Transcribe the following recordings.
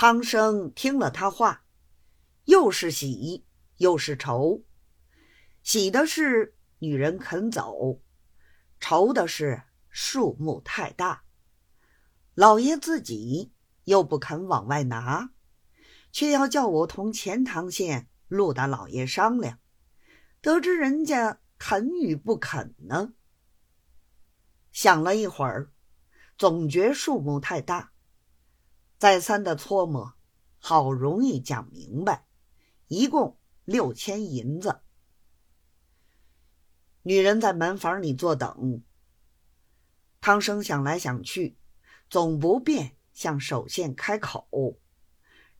汤生听了他话，又是喜又是愁。喜的是女人肯走，愁的是数目太大，老爷自己又不肯往外拿，却要叫我同钱塘县陆大老爷商量，得知人家肯与不肯呢？想了一会儿，总觉数目太大，再三的搓磨，好容易讲明白，一共六千银子。女人在门房里坐等。汤生想来想去，总不便向守县开口，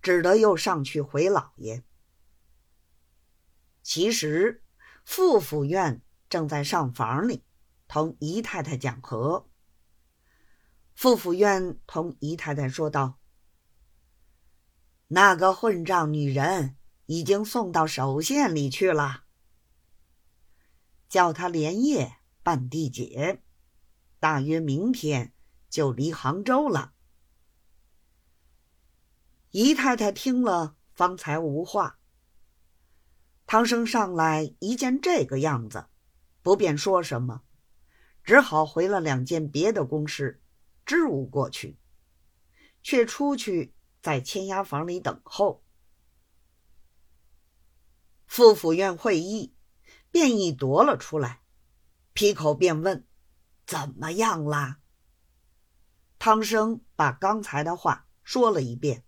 只得又上去回老爷。其实，傅府院正在上房里。同姨太太讲和，傅府院同姨太太说道：“那个混账女人已经送到首县里去了，叫她连夜办地解，大约明天就离杭州了。”姨太太听了，方才无话。唐生上来一见这个样子，不便说什么。只好回了两件别的公事，支吾过去，却出去在签押房里等候。副府院会议，便已夺了出来，劈口便问：“怎么样啦？”汤生把刚才的话说了一遍，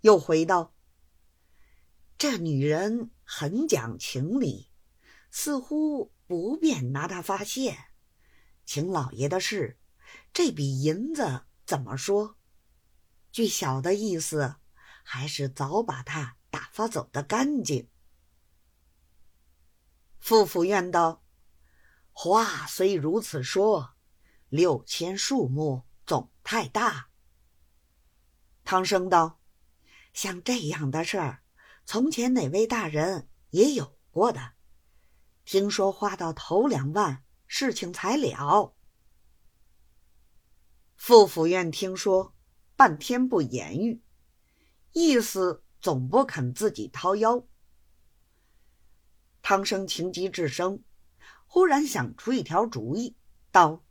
又回道：“这女人很讲情理，似乎不便拿她发泄。”请老爷的事，这笔银子怎么说？据小的意思，还是早把他打发走的干净。傅府院道：“话虽如此说，六千数目总太大。”汤生道：“像这样的事儿，从前哪位大人也有过的。听说花到头两万。”事情才了。傅府院听说，半天不言语，意思总不肯自己掏腰。汤生情急至生，忽然想出一条主意，道：“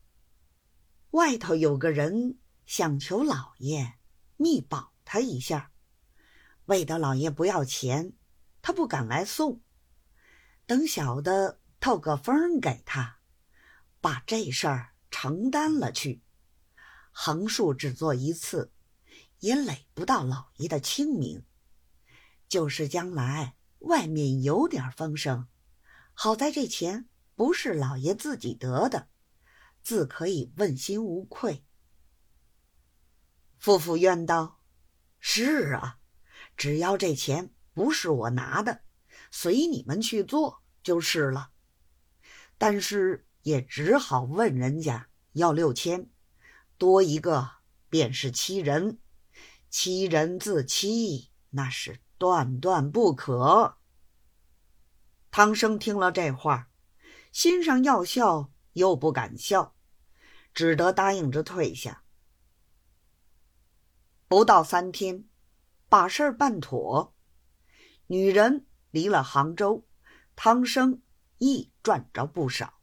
外头有个人想求老爷密保他一下，为得老爷不要钱，他不敢来送。等小的透个风给他。”把这事儿承担了去，横竖只做一次，也累不到老爷的清明。就是将来外面有点风声，好在这钱不是老爷自己得的，自可以问心无愧。夫妇怨道：“是啊，只要这钱不是我拿的，随你们去做就是了。但是。”也只好问人家要六千，多一个便是欺人，欺人自欺，那是断断不可。汤生听了这话，心上要笑又不敢笑，只得答应着退下。不到三天，把事儿办妥，女人离了杭州，汤生亦赚着不少。